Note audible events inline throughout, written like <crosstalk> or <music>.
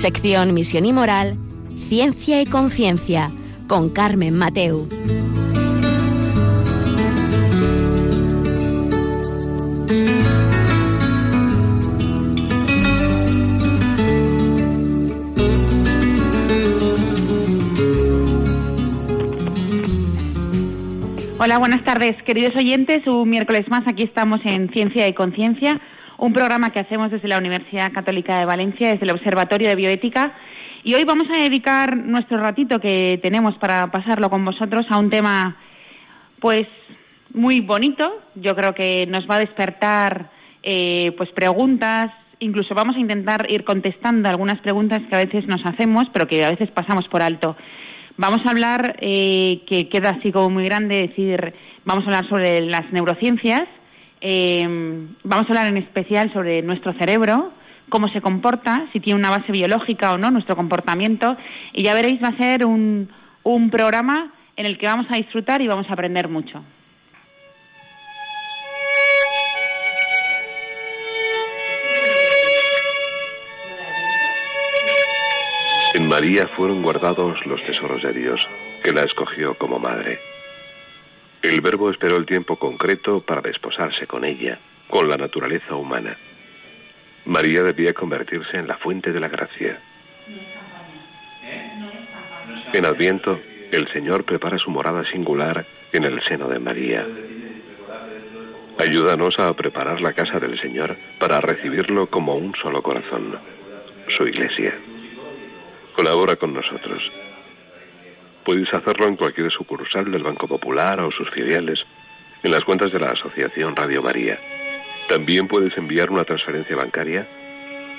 sección Misión y Moral, Ciencia y Conciencia, con Carmen Mateu. Hola, buenas tardes, queridos oyentes. Un miércoles más aquí estamos en Ciencia y Conciencia, un programa que hacemos desde la Universidad Católica de Valencia, desde el Observatorio de Bioética. Y hoy vamos a dedicar nuestro ratito que tenemos para pasarlo con vosotros a un tema, pues, muy bonito. Yo creo que nos va a despertar, eh, pues, preguntas. Incluso vamos a intentar ir contestando algunas preguntas que a veces nos hacemos, pero que a veces pasamos por alto. Vamos a hablar, eh, que queda así como muy grande, decir, vamos a hablar sobre las neurociencias, eh, vamos a hablar en especial sobre nuestro cerebro, cómo se comporta, si tiene una base biológica o no, nuestro comportamiento, y ya veréis, va a ser un, un programa en el que vamos a disfrutar y vamos a aprender mucho. En María fueron guardados los tesoros de Dios, que la escogió como madre. El Verbo esperó el tiempo concreto para desposarse con ella, con la naturaleza humana. María debía convertirse en la fuente de la gracia. En Adviento, el Señor prepara su morada singular en el seno de María. Ayúdanos a preparar la casa del Señor para recibirlo como un solo corazón, su iglesia. Colabora con nosotros. Puedes hacerlo en cualquier sucursal del Banco Popular o sus filiales, en las cuentas de la Asociación Radio María. También puedes enviar una transferencia bancaria,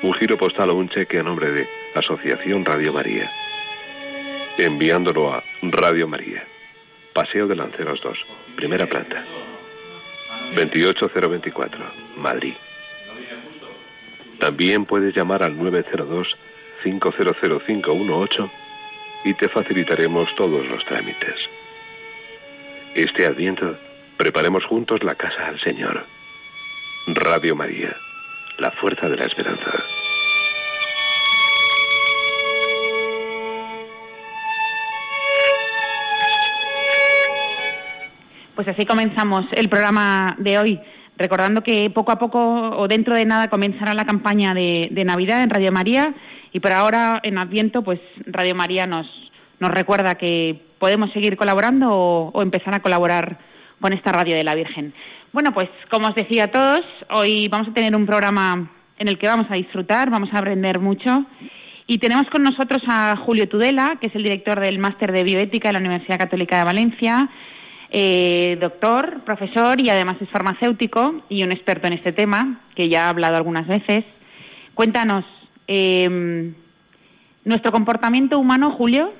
un giro postal o un cheque a nombre de Asociación Radio María. Enviándolo a Radio María, Paseo de Lanceros 2, primera planta, 28024, Madrid. También puedes llamar al 902 500518 y te facilitaremos todos los trámites. Este adviento, preparemos juntos la casa al Señor. Radio María, la fuerza de la esperanza. Pues así comenzamos el programa de hoy, recordando que poco a poco o dentro de nada comenzará la campaña de, de Navidad en Radio María y por ahora, en Adviento, pues Radio María nos, nos recuerda que podemos seguir colaborando o, empezar a colaborar con esta radio de la Virgen. Bueno, pues como os decía a todos, hoy vamos a tener un programa en el que vamos a disfrutar, vamos a aprender mucho. Y tenemos con nosotros a Julio Tudela, que es el director del Máster de Bioética de la Universidad Católica de Valencia, eh, doctor, profesor y además es farmacéutico y un experto en este tema, que ya ha hablado algunas veces. Cuéntanos, eh, nuestro comportamiento humano, Julio,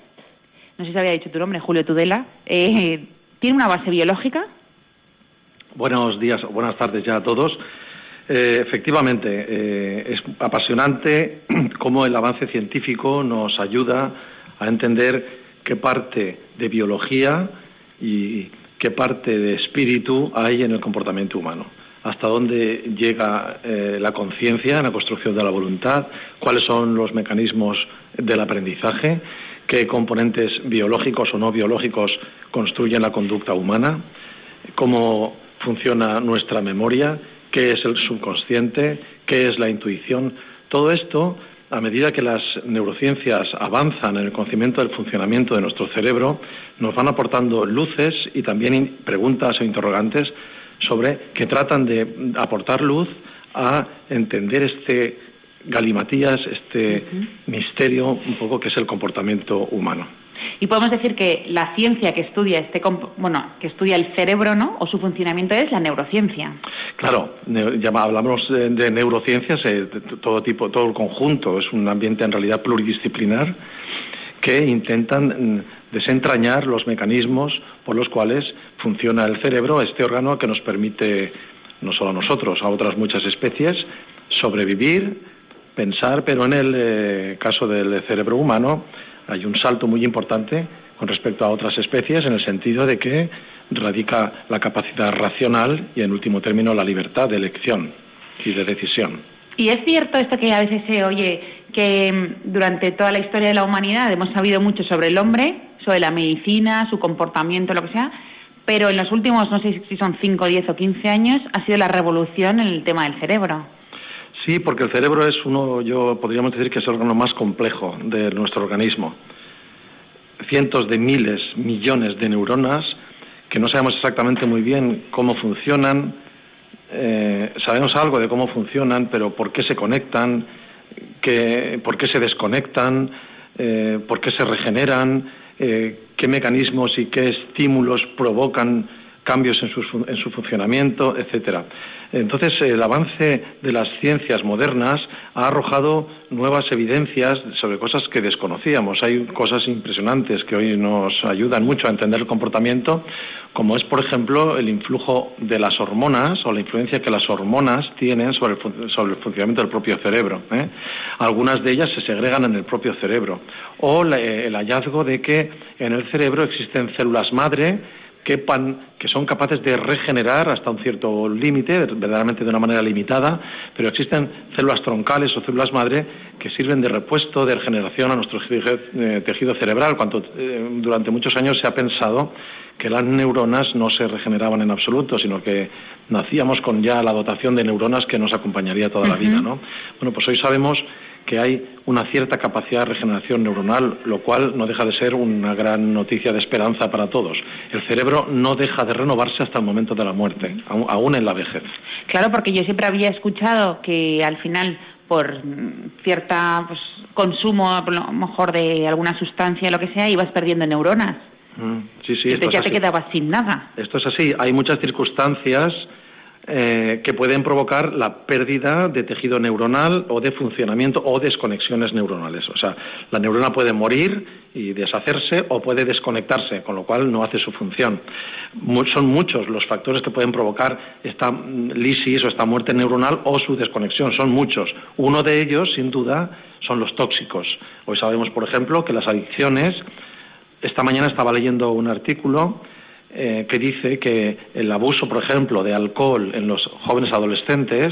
no sé si había dicho tu nombre, Julio Tudela, eh, ¿tiene una base biológica? Buenos días, buenas tardes ya a todos. Eh, efectivamente, eh, es apasionante <clears throat> cómo el avance científico nos ayuda a entender qué parte de biología y qué parte de espíritu hay en el comportamiento humano hasta dónde llega eh, la conciencia en la construcción de la voluntad, cuáles son los mecanismos del aprendizaje, qué componentes biológicos o no biológicos construyen la conducta humana, cómo funciona nuestra memoria, qué es el subconsciente, qué es la intuición. Todo esto, a medida que las neurociencias avanzan en el conocimiento del funcionamiento de nuestro cerebro, nos van aportando luces y también preguntas o interrogantes sobre que tratan de aportar luz a entender este galimatías, este misterio un poco que es el comportamiento humano. Y podemos decir que la ciencia que estudia este bueno, que estudia el cerebro, ¿no? o su funcionamiento es la neurociencia. Claro, ya hablamos de, neurociencias, eh, todo tipo, todo el conjunto, es un ambiente en realidad pluridisciplinar que intentan mm, desentrañar los mecanismos por los cuales funciona el cerebro, este órgano que nos permite, no solo a nosotros, a otras muchas especies, sobrevivir, pensar, pero en el eh, caso del cerebro humano hay un salto muy importante con respecto a otras especies en el sentido de que radica la capacidad racional y, en último término, la libertad de elección y de decisión. Y es cierto esto que a veces se oye que mm, durante toda la historia de la humanidad hemos sabido mucho sobre el hombre, sobre la medicina, su comportamiento, lo que sea, pero en los últimos, no sé si son 5, 10 o 15 años, ha sido la revolución en el tema del cerebro. Sí, porque el cerebro es uno, yo podríamos decir que es el órgano más complejo de nuestro organismo. Cientos de miles, millones de neuronas que no sabemos exactamente muy bien cómo funcionan, eh, sabemos algo de cómo funcionan, pero por qué se conectan, por qué se desconectan, eh, por qué se regeneran, eh, qué mecanismos y qué estímulos provocan cambios en su, en su funcionamiento, etcétera. Entonces, el avance de las ciencias modernas ha arrojado nuevas evidencias sobre cosas que desconocíamos. Hay cosas impresionantes que hoy nos ayudan mucho a entender el comportamiento, como es, por ejemplo, el influjo de las hormonas o la influencia que las hormonas tienen sobre el, sobre el funcionamiento del propio cerebro. ¿eh? Algunas de ellas se segregan en el propio cerebro. O el hallazgo de que en el cerebro existen células madre que son capaces de regenerar hasta un cierto límite, verdaderamente de una manera limitada, pero existen células troncales o células madre que sirven de repuesto, de regeneración a nuestro eh, tejido cerebral, cuando eh, durante muchos años se ha pensado que las neuronas no se regeneraban en absoluto, sino que nacíamos con ya la dotación de neuronas que nos acompañaría toda la vida, ¿no? Bueno, pues hoy sabemos que hay una cierta capacidad de regeneración neuronal, lo cual no deja de ser una gran noticia de esperanza para todos. El cerebro no deja de renovarse hasta el momento de la muerte, aún en la vejez. Claro, porque yo siempre había escuchado que al final por cierta pues, consumo, a lo mejor de alguna sustancia, lo que sea, ibas perdiendo neuronas. Mm, sí, sí. Entonces ya te quedabas sin nada. Esto es así. Hay muchas circunstancias eh, que pueden provocar la pérdida de tejido neuronal o de funcionamiento o desconexiones neuronales. O sea, la neurona puede morir y deshacerse o puede desconectarse, con lo cual no hace su función. son muchos los factores que pueden provocar esta lisis o esta muerte neuronal o su desconexión, son muchos. Uno de ellos, sin duda, son los tóxicos. Hoy sabemos, por ejemplo, que las adicciones, esta mañana estaba leyendo un artículo eh, que dice que el abuso, por ejemplo, de alcohol en los jóvenes adolescentes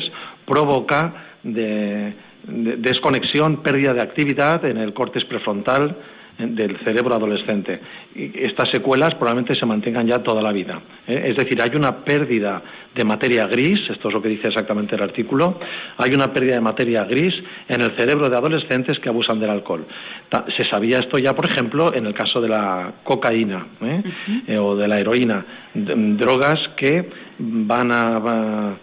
provoca desconexión, pérdida de actividad en el córtex prefrontal del cerebro adolescente. Y estas secuelas probablemente se mantengan ya toda la vida. ¿eh? Es decir, hay una pérdida de materia gris, esto es lo que dice exactamente el artículo, hay una pérdida de materia gris en el cerebro de adolescentes que abusan del alcohol. Se sabía esto ya, por ejemplo, en el caso de la cocaína ¿eh? Eh, o de la heroína, drogas que van a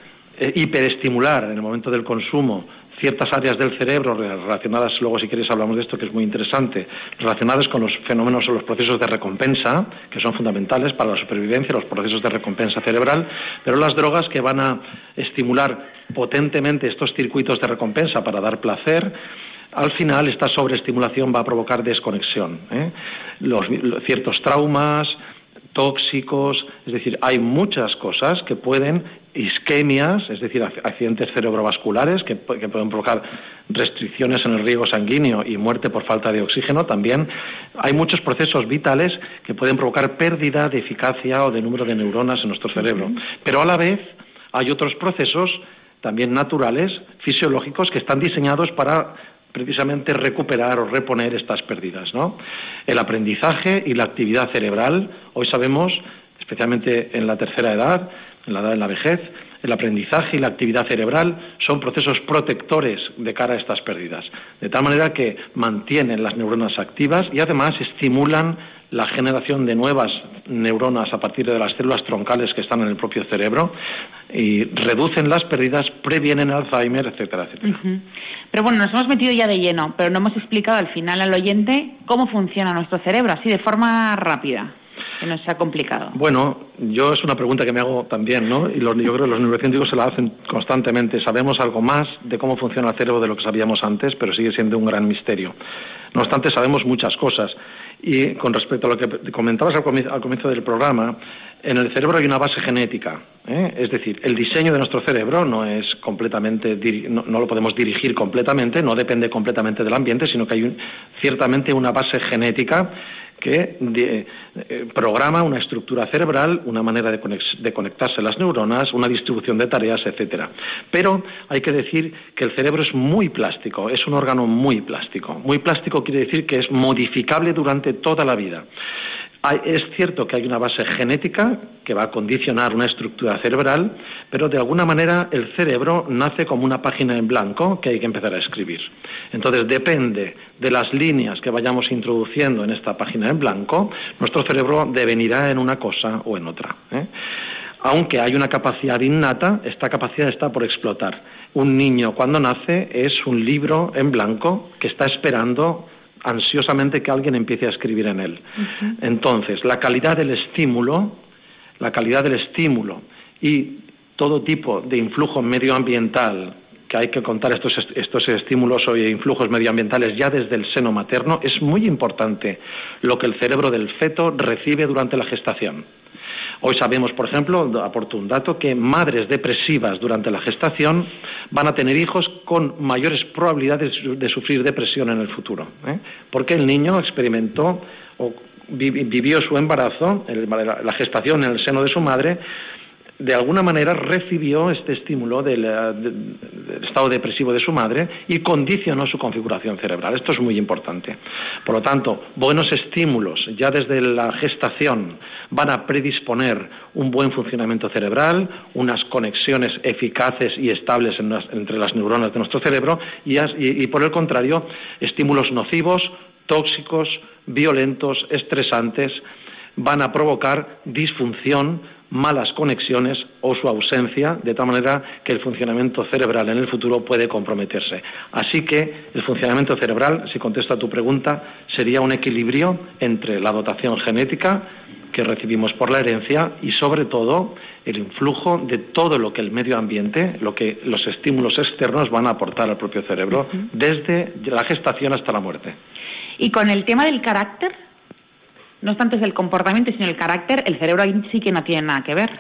hiperestimular en el momento del consumo ciertas áreas del cerebro relacionadas, luego si quieres hablamos de esto que es muy interesante, relacionadas con los fenómenos o los procesos de recompensa, que son fundamentales para la supervivencia, los procesos de recompensa cerebral, pero las drogas que van a estimular potentemente estos circuitos de recompensa para dar placer, al final esta sobreestimulación va a provocar desconexión. ¿eh? Los, ciertos traumas, tóxicos, es decir, hay muchas cosas que pueden isquemias, es decir, accidentes cerebrovasculares que, pueden provocar restricciones en el riego sanguíneo y muerte por falta de oxígeno también. Hay muchos procesos vitales que pueden provocar pérdida de eficacia o de número de neuronas en nuestro cerebro. Pero a la vez hay otros procesos también naturales, fisiológicos, que están diseñados para precisamente recuperar o reponer estas pérdidas. ¿no? El aprendizaje y la actividad cerebral, hoy sabemos, especialmente en la tercera edad, en la edad de la vejez, el aprendizaje y la actividad cerebral son procesos protectores de cara a estas pérdidas, de tal manera que mantienen las neuronas activas y además estimulan la generación de nuevas neuronas a partir de las células troncales que están en el propio cerebro y reducen las pérdidas, previenen Alzheimer, etcétera, etcétera. Pero bueno, nos hemos metido ya de lleno, pero no hemos explicado al final al oyente cómo funciona nuestro cerebro, así de forma rápida que no sea complicado? Bueno, yo es una pregunta que me hago también, ¿no? Y los, yo creo que los neurocientíficos se la hacen constantemente. Sabemos algo más de cómo funciona el cerebro de lo que sabíamos antes, pero sigue siendo un gran misterio. No obstante, sabemos muchas cosas. Y con respecto a lo que comentabas al comienzo, del programa, en el cerebro hay una base genética. ¿eh? Es decir, el diseño de nuestro cerebro no es completamente, no, lo podemos dirigir completamente, no depende completamente del ambiente, sino que hay ciertamente una base genética que eh, programa una estructura cerebral, una manera de, de, conectarse las neuronas, una distribución de tareas, etcétera. Pero hay que decir que el cerebro es muy plástico, es un órgano muy plástico. Muy plástico quiere decir que es modificable durante toda la vida es cierto que hay una base genética que va a condicionar una estructura cerebral, pero de alguna manera el cerebro nace como una página en blanco que hay que empezar a escribir. Entonces depende de las líneas que vayamos introduciendo en esta página en blanco, nuestro cerebro devenirá en una cosa o en otra. ¿eh? Aunque hay una capacidad innata, esta capacidad está por explotar. Un niño cuando nace es un libro en blanco que está esperando ansiosamente que alguien empiece a escribir en él. Entonces, la calidad del estímulo, la calidad del estímulo y todo tipo de influjo medioambiental que hay que contar estos, estos estímulos o influjos medioambientales ya desde el seno materno, es muy importante lo que el cerebro del feto recibe durante la gestación. Hoy sabemos, por ejemplo, aporto un dato, que madres depresivas durante la gestación van a tener hijos con mayores probabilidades de sufrir depresión en el futuro, ¿eh? porque el niño experimentó o vivió su embarazo, la gestación en el seno de su madre, de alguna manera recibió este estímulo del, estado depresivo de su madre y condicionó su configuración cerebral. Esto es muy importante. Por lo tanto, buenos estímulos ya desde la gestación van a predisponer un buen funcionamiento cerebral, unas conexiones eficaces y estables entre las neuronas de nuestro cerebro y por el contrario, estímulos nocivos, tóxicos, violentos, estresantes, van a provocar disfunción malas conexiones o su ausencia, de tal manera que el funcionamiento cerebral en el futuro puede comprometerse. Así que el funcionamiento cerebral, si contesto a tu pregunta, sería un equilibrio entre la dotación genética que recibimos por la herencia y sobre todo el influjo de todo lo que el medio ambiente, lo que los estímulos externos van a aportar al propio cerebro desde la gestación hasta la muerte. Y con el tema del carácter, no tanto es el comportamiento, sino el carácter, el cerebro ahí sí que no tiene nada que ver.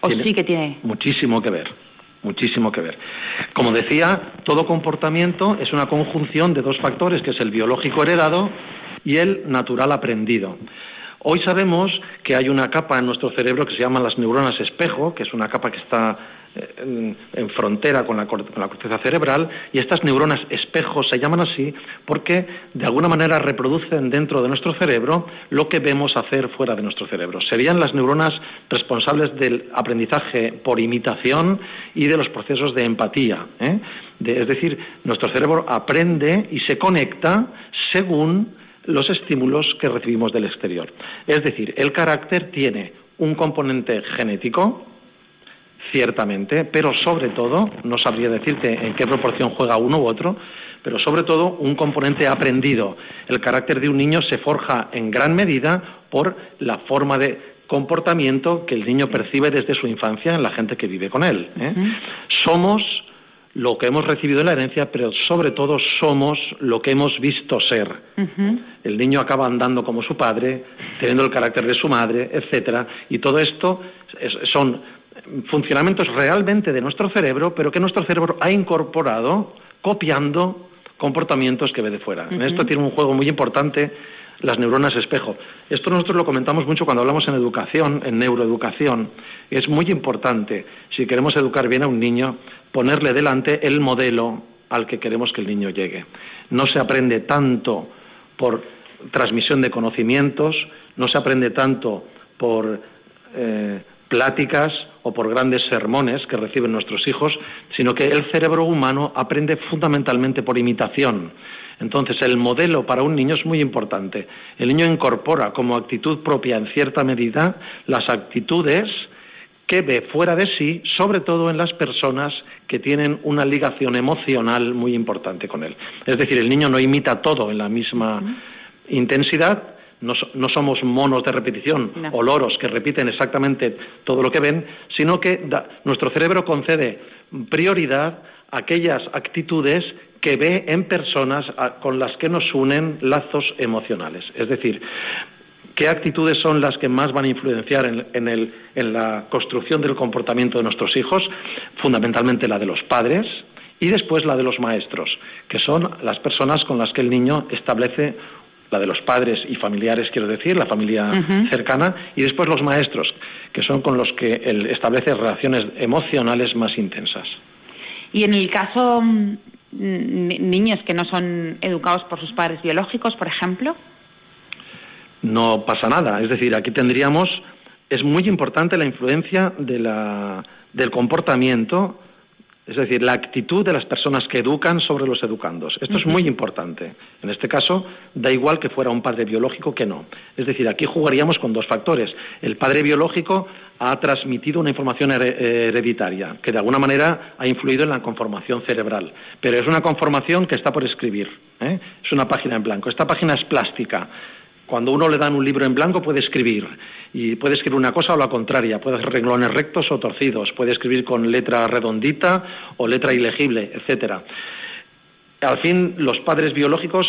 ¿O sí que tiene? Muchísimo que ver, muchísimo que ver. Como decía, todo comportamiento es una conjunción de dos factores, que es el biológico heredado y el natural aprendido. Hoy sabemos que hay una capa en nuestro cerebro que se llama las neuronas espejo, que es una capa que está en, frontera con la, corteza cerebral y estas neuronas espejos se llaman así porque de alguna manera reproducen dentro de nuestro cerebro lo que vemos hacer fuera de nuestro cerebro. Serían las neuronas responsables del aprendizaje por imitación y de los procesos de empatía. ¿eh? es decir, nuestro cerebro aprende y se conecta según los estímulos que recibimos del exterior. Es decir, el carácter tiene un componente genético, ciertamente, pero sobre todo, no sabría decirte en qué proporción juega uno u otro, pero sobre todo un componente aprendido. El carácter de un niño se forja en gran medida por la forma de comportamiento que el niño percibe desde su infancia en la gente que vive con él. ¿eh? Somos lo que hemos recibido en la herencia, pero sobre todo somos lo que hemos visto ser. El niño acaba andando como su padre, teniendo el carácter de su madre, etcétera, y todo esto son funcionamientos realmente de nuestro cerebro, pero que nuestro cerebro ha incorporado copiando comportamientos que ve de fuera. En esto tiene un juego muy importante las neuronas espejo. Esto nosotros lo comentamos mucho cuando hablamos en educación, en neuroeducación. Es muy importante, si queremos educar bien a un niño, ponerle delante el modelo al que queremos que el niño llegue. No se aprende tanto por transmisión de conocimientos, no se aprende tanto por eh, pláticas o por grandes sermones que reciben nuestros hijos, sino que el cerebro humano aprende fundamentalmente por imitación. Entonces, el modelo para un niño es muy importante. El niño incorpora como actitud propia, en cierta medida, las actitudes que ve fuera de sí, sobre todo en las personas que tienen una ligación emocional muy importante con él. Es decir, el niño no imita todo en la misma intensidad, no, somos monos de repetición o loros que repiten exactamente todo lo que ven, sino que nuestro cerebro concede prioridad a aquellas actitudes que ve en personas con las que nos unen lazos emocionales. Es decir, qué actitudes son las que más van a influenciar en, en, la construcción del comportamiento de nuestros hijos, fundamentalmente la de los padres y después la de los maestros, que son las personas con las que el niño establece la de los padres y familiares, quiero decir, la familia cercana, y después los maestros, que son con los que él establece relaciones emocionales más intensas. Y en el caso mm, niños que no son educados por sus padres biológicos, por ejemplo, no pasa nada. Es decir, aquí tendríamos es muy importante la influencia de la, del comportamiento es decir, la actitud de las personas que educan sobre los educandos. Esto es muy importante. En este caso, da igual que fuera un padre biológico que no. Es decir, aquí jugaríamos con dos factores. El padre biológico ha transmitido una información hereditaria que de alguna manera ha influido en la conformación cerebral. Pero es una conformación que está por escribir. ¿eh? Es una página en blanco. Esta página es plástica. Cuando uno le dan un libro en blanco puede escribir y puede escribir una cosa o la contraria, puede hacer renglones rectos o torcidos, puede escribir con letra redondita o letra ilegible, etcétera. Al fin, los padres biológicos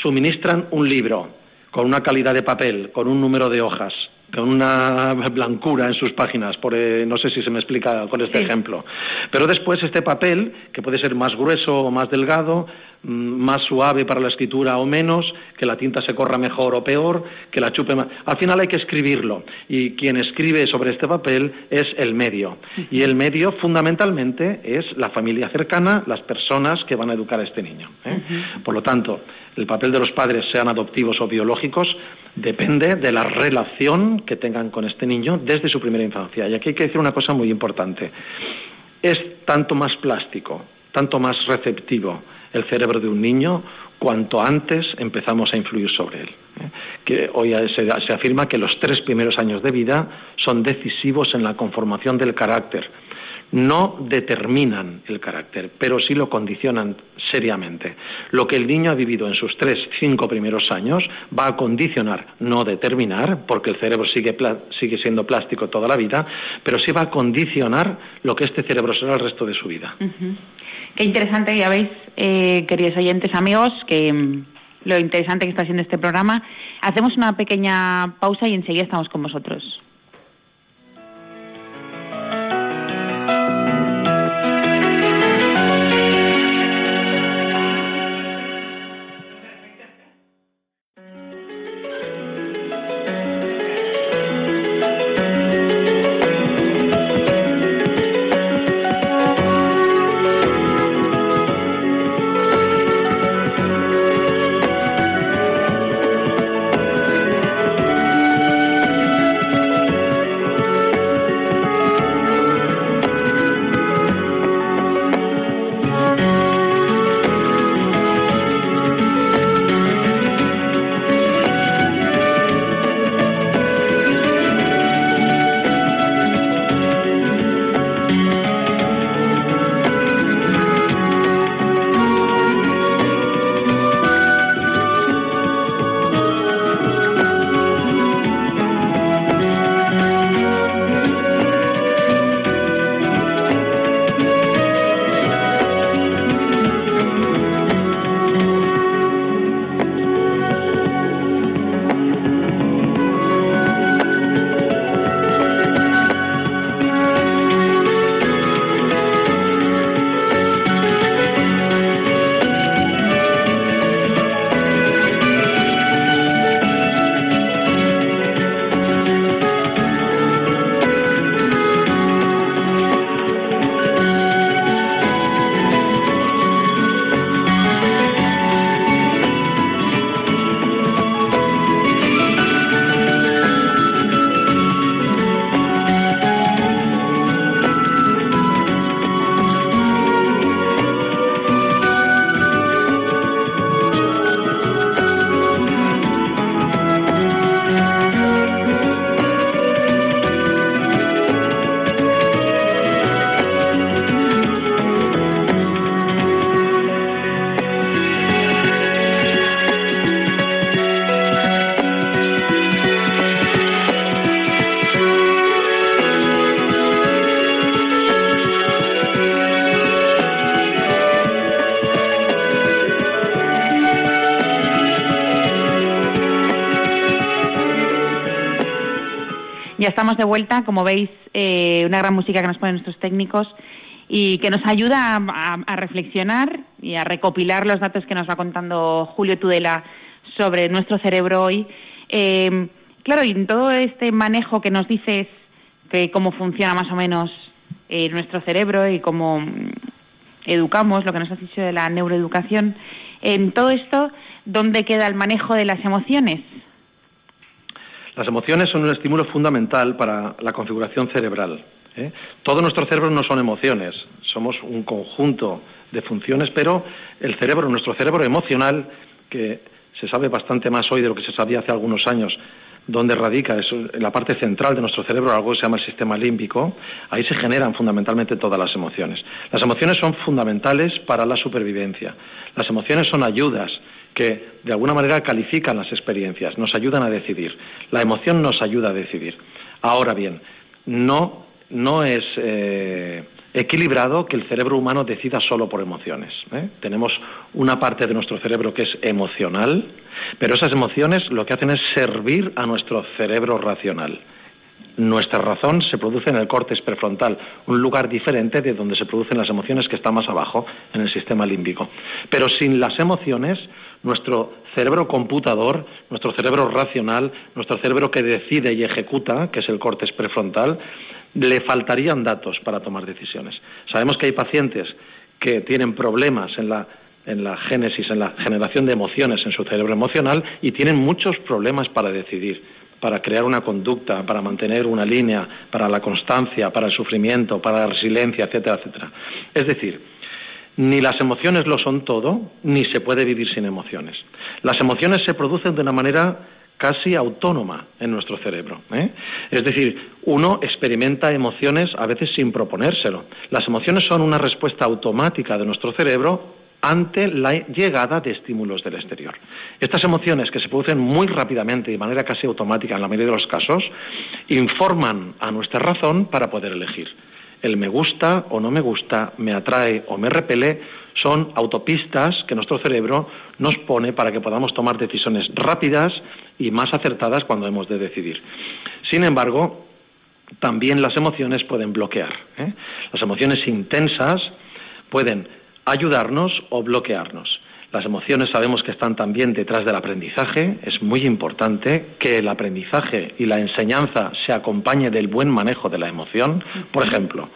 suministran un libro con una calidad de papel, con un número de hojas, con una blancura en sus páginas, por, eh, no sé si se me explica con este ejemplo. Pero después este papel, que puede ser más grueso o más delgado, más suave para la escritura o menos, que la tinta se corra mejor o peor, que la chupe más. Al final hay que escribirlo y quien escribe sobre este papel es el medio. Y el medio fundamentalmente es la familia cercana, las personas que van a educar a este niño. ¿eh? Por lo tanto, el papel de los padres, sean adoptivos o biológicos, depende de la relación que tengan con este niño desde su primera infancia. Y aquí hay que decir una cosa muy importante. Es tanto más plástico, tanto más receptivo el cerebro de un niño cuanto antes empezamos a influir sobre él. Que hoy se, afirma que los tres primeros años de vida son decisivos en la conformación del carácter no determinan el carácter, pero sí lo condicionan seriamente. Lo que el niño ha vivido en sus tres, cinco primeros años va a condicionar, no determinar, porque el cerebro sigue, siendo plástico toda la vida, pero sí va a condicionar lo que este cerebro será el resto de su vida. Qué interesante, ya veis, eh, queridos oyentes, amigos, que mm, lo interesante que está siendo este programa. Hacemos una pequeña pausa y enseguida estamos con vosotros. Estamos de vuelta, como veis, eh, una gran música que nos ponen nuestros técnicos y que nos ayuda a, reflexionar y a recopilar los datos que nos va contando Julio Tudela sobre nuestro cerebro hoy. Eh, claro, y en todo este manejo que nos dices de cómo funciona más o menos eh, nuestro cerebro y cómo mm, educamos, lo que nos has dicho de la neuroeducación, en todo esto, ¿dónde queda el manejo de las emociones? Las emociones son un estímulo fundamental para la configuración cerebral. ¿eh? Todo nuestro cerebro no son emociones, somos un conjunto de funciones, pero el cerebro, nuestro cerebro emocional, que se sabe bastante más hoy de lo que se sabía hace algunos años, donde radica eso, en la parte central de nuestro cerebro, algo que se llama el sistema límbico, ahí se generan fundamentalmente todas las emociones. Las emociones son fundamentales para la supervivencia. Las emociones son ayudas que de alguna manera califican las experiencias, nos ayudan a decidir. La emoción nos ayuda a decidir. Ahora bien, no, no es eh, equilibrado que el cerebro humano decida solo por emociones. ¿eh? Tenemos una parte de nuestro cerebro que es emocional, pero esas emociones lo que hacen es servir a nuestro cerebro racional. Nuestra razón se produce en el córtex prefrontal, un lugar diferente de donde se producen las emociones que está más abajo, en el sistema límbico. Pero sin las emociones, nuestro cerebro computador, nuestro cerebro racional, nuestro cerebro que decide y ejecuta, que es el córtex prefrontal, le faltarían datos para tomar decisiones. Sabemos que hay pacientes que tienen problemas en la, en la génesis, en la generación de emociones en su cerebro emocional y tienen muchos problemas para decidir, para crear una conducta, para mantener una línea, para la constancia, para el sufrimiento, para la resiliencia, etcétera, etcétera. Es decir, ni las emociones lo son todo, ni se puede vivir sin emociones. Las emociones se producen de una manera casi autónoma en nuestro cerebro. ¿eh? Es decir, uno experimenta emociones a veces sin proponérselo. Las emociones son una respuesta automática de nuestro cerebro ante la llegada de estímulos del exterior. Estas emociones, que se producen muy rápidamente y de manera casi automática en la mayoría de los casos, informan a nuestra razón para poder elegir el me gusta o no me gusta, me atrae o me repele, son autopistas que nuestro cerebro nos pone para que podamos tomar decisiones rápidas y más acertadas cuando hemos de decidir. Sin embargo, también las emociones pueden bloquear. ¿eh? Las emociones intensas pueden ayudarnos o bloquearnos. Las emociones sabemos que están también detrás del aprendizaje. Es muy importante que el aprendizaje y la enseñanza se acompañe del buen manejo de la emoción. Por ejemplo,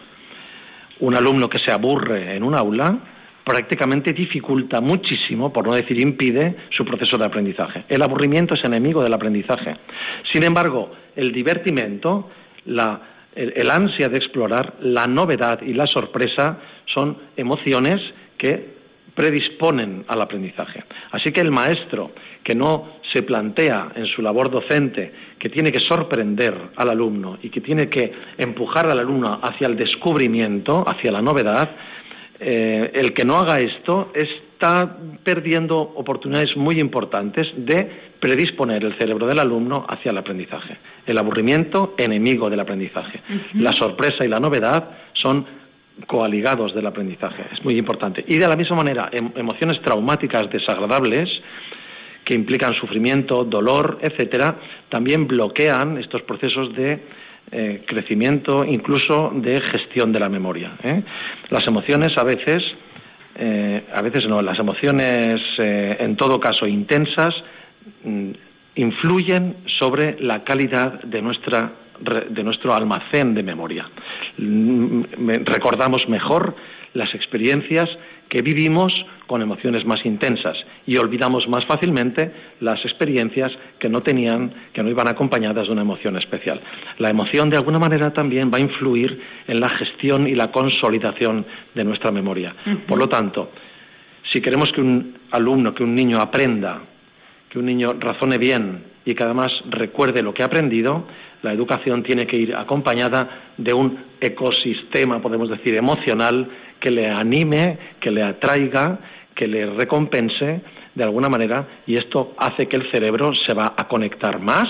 un alumno que se aburre en un aula prácticamente dificulta muchísimo, por no decir impide, su proceso de aprendizaje. El aburrimiento es enemigo del aprendizaje. Sin embargo, el divertimento, la, el ansia de explorar, la novedad y la sorpresa son emociones que predisponen al aprendizaje. Así que el maestro que no se plantea en su labor docente que tiene que sorprender al alumno y que tiene que empujar al alumno hacia el descubrimiento, hacia la novedad, eh, el que no haga esto está perdiendo oportunidades muy importantes de predisponer el cerebro del alumno hacia el aprendizaje. El aburrimiento, enemigo del aprendizaje. La sorpresa y la novedad son coaligados del aprendizaje. Es muy importante. Y de la misma manera, em, emociones traumáticas desagradables que implican sufrimiento, dolor, etcétera, también bloquean estos procesos de eh, crecimiento, incluso de gestión de la memoria. ¿eh? Las emociones a veces, eh, a veces no, las emociones en todo caso intensas mm, influyen sobre la calidad de nuestra de nuestro almacén de memoria. Recordamos mejor las experiencias que vivimos con emociones más intensas y olvidamos más fácilmente las experiencias que no tenían, que no iban acompañadas de una emoción especial. La emoción de alguna manera también va a influir en la gestión y la consolidación de nuestra memoria. Por lo tanto, si queremos que un alumno, que un niño aprenda, que un niño razone bien y que además recuerde lo que ha aprendido, la educación tiene que ir acompañada de un ecosistema, podemos decir, emocional que le anime, que le atraiga, que le recompense de alguna manera y esto hace que el cerebro se va a conectar más,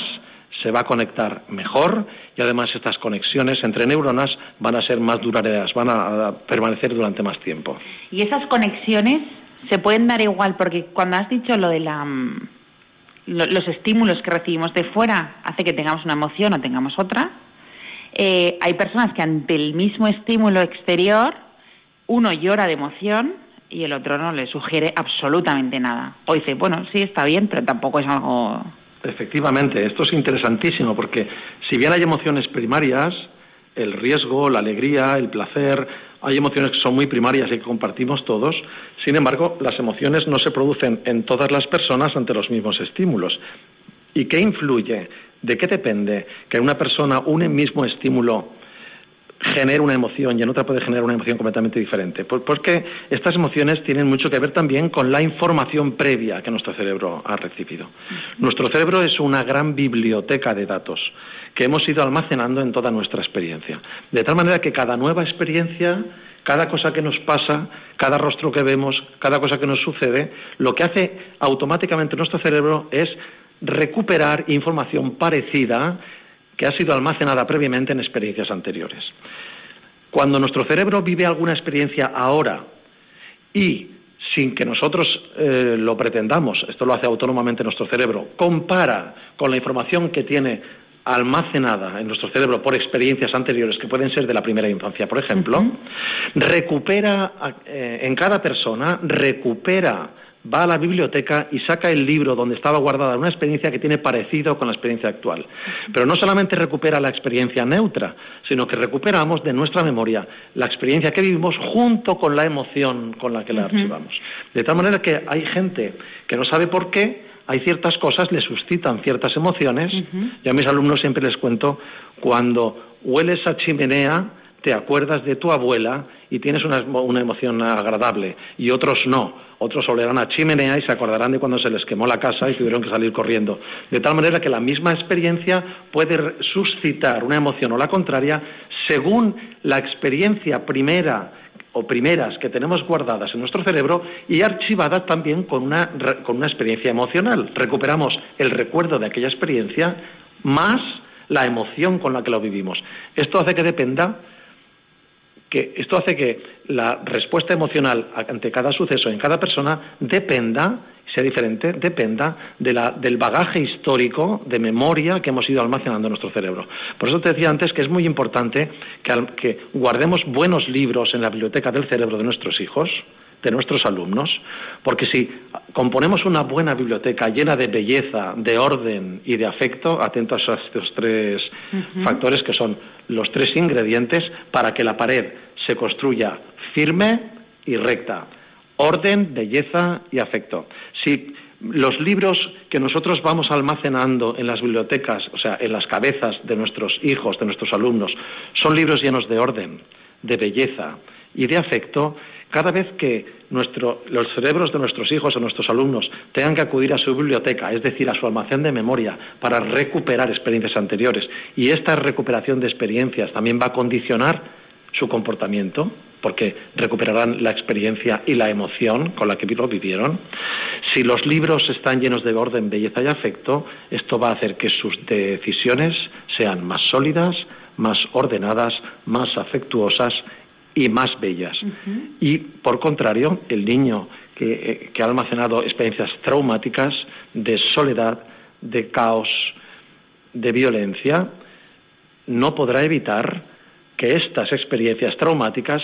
se va a conectar mejor y además estas conexiones entre neuronas van a ser más duraderas, van a permanecer durante más tiempo. Y esas conexiones se pueden dar igual porque cuando has dicho lo de la mm, los estímulos que recibimos de fuera hace que tengamos una emoción o tengamos otra. Eh, hay personas que ante el mismo estímulo exterior, uno llora de emoción y el otro no le sugiere absolutamente nada. O dice, bueno, sí, está bien, pero tampoco es algo... Efectivamente, esto es interesantísimo porque si bien hay emociones primarias, el riesgo, la alegría, el placer, hay emociones que son muy primarias y que compartimos todos, sin embargo, las emociones no se producen en todas las personas ante los mismos estímulos. ¿Y qué influye? ¿De qué depende que una persona un mismo estímulo genera una emoción y en otra puede generar una emoción completamente diferente. Porque estas emociones tienen mucho que ver también con la información previa que nuestro cerebro ha recibido. Nuestro cerebro es una gran biblioteca de datos que hemos ido almacenando en toda nuestra experiencia. De tal manera que cada nueva experiencia, cada cosa que nos pasa, cada rostro que vemos, cada cosa que nos sucede, lo que hace automáticamente nuestro cerebro es recuperar información parecida que ha sido almacenada previamente en experiencias anteriores. Cuando nuestro cerebro vive alguna experiencia ahora y sin que nosotros eh, lo pretendamos, esto lo hace autónomamente nuestro cerebro, compara con la información que tiene almacenada en nuestro cerebro por experiencias anteriores que pueden ser de la primera infancia, por ejemplo, recupera eh, en cada persona, recupera va a la biblioteca y saca el libro donde estaba guardada una experiencia que tiene parecido con la experiencia actual. Pero no solamente recupera la experiencia neutra, sino que recuperamos de nuestra memoria la experiencia que vivimos junto con la emoción con la que la archivamos. De tal manera que hay gente que no sabe por qué, hay ciertas cosas, le suscitan ciertas emociones. Yo a mis alumnos siempre les cuento, cuando hueles a chimenea, te acuerdas de tu abuela y tienes una, una emoción agradable, y otros no otros olerán a chimenea y se acordarán de cuando se les quemó la casa y tuvieron que salir corriendo. De tal manera que la misma experiencia puede suscitar una emoción o la contraria según la experiencia primera o primeras que tenemos guardadas en nuestro cerebro y archivadas también con una, con una experiencia emocional. Recuperamos el recuerdo de aquella experiencia más la emoción con la que lo vivimos. Esto hace que dependa que esto hace que la respuesta emocional ante cada suceso en cada persona dependa, sea diferente, dependa del bagaje histórico de memoria que hemos ido almacenando en nuestro cerebro. Por eso te decía antes que es muy importante que, que guardemos buenos libros en la biblioteca del cerebro de nuestros hijos, de nuestros alumnos, porque si componemos una buena biblioteca llena de belleza, de orden y de afecto, atentos a estos tres factores que son los tres ingredientes para que la pared se construya firme y recta. Orden, belleza y afecto. Si los libros que nosotros vamos almacenando en las bibliotecas, o sea, en las cabezas de nuestros hijos, de nuestros alumnos, son libros llenos de orden, de belleza y de afecto, cada vez que los cerebros de nuestros hijos o nuestros alumnos tengan que acudir a su biblioteca, es decir, a su almacén de memoria, para recuperar experiencias anteriores, y esta recuperación de experiencias también va a condicionar su comportamiento, porque recuperarán la experiencia y la emoción con la que lo vivieron. Si los libros están llenos de orden, belleza y afecto, esto va a hacer que sus decisiones sean más sólidas, más ordenadas, más afectuosas y más bellas. Y por contrario, el niño eh, que, ha almacenado experiencias traumáticas de soledad, de caos, de violencia, no podrá evitar que estas experiencias traumáticas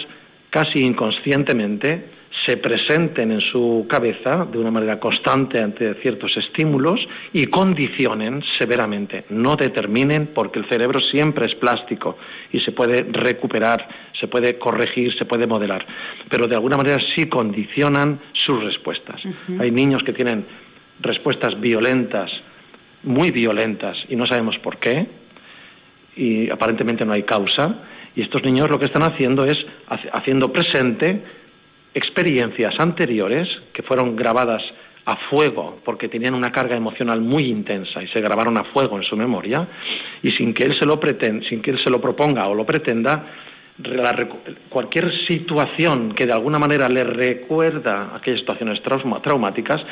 casi inconscientemente se presenten en su cabeza de una manera constante ante ciertos estímulos y condicionen severamente, no determinen porque el cerebro siempre es plástico y se puede recuperar, se puede corregir, se puede modelar, pero de alguna manera sí condicionan sus respuestas. Hay niños que tienen respuestas violentas, muy violentas y no sabemos por qué y aparentemente no hay causa y estos niños lo que están haciendo es haciendo presente experiencias anteriores que fueron grabadas a fuego porque tenían una carga emocional muy intensa y se grabaron a fuego en su memoria y sin que él se lo sin que él se lo proponga o lo pretenda cualquier situación que de alguna manera le recuerda aquellas situaciones traumáticas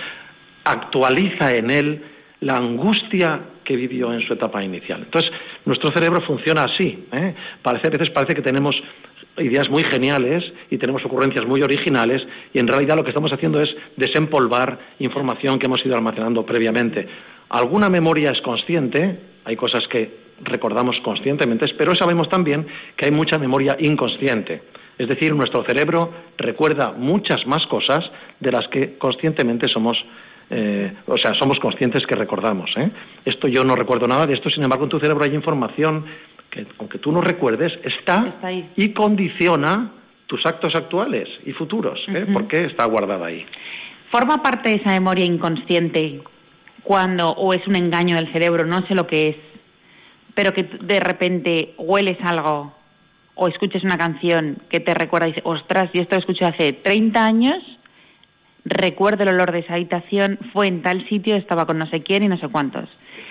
actualiza en él la angustia que vivió en su etapa inicial. Entonces, nuestro cerebro funciona así. ¿eh? Parece, a veces parece que tenemos ideas muy geniales y tenemos ocurrencias muy originales y en realidad lo que estamos haciendo es desempolvar información que hemos ido almacenando previamente. Alguna memoria es consciente, hay cosas que recordamos conscientemente, pero sabemos también que hay mucha memoria inconsciente. Es decir, nuestro cerebro recuerda muchas más cosas de las que conscientemente somos, eh, o sea, somos conscientes que recordamos. ¿eh? Esto yo no recuerdo nada de esto, sin embargo, en tu cerebro hay información que, aunque tú no recuerdes, está, y condiciona tus actos actuales y futuros, ¿eh? porque está guardada ahí. ¿Forma parte de esa memoria inconsciente cuando, o es un engaño del cerebro, no sé lo que es, pero que de repente hueles algo o escuches una canción que te recuerda y dices, ostras, yo esto lo escuché hace 30 años, recuerdo el olor de esa habitación, fue en tal sitio, estaba con no sé quién y no sé cuántos.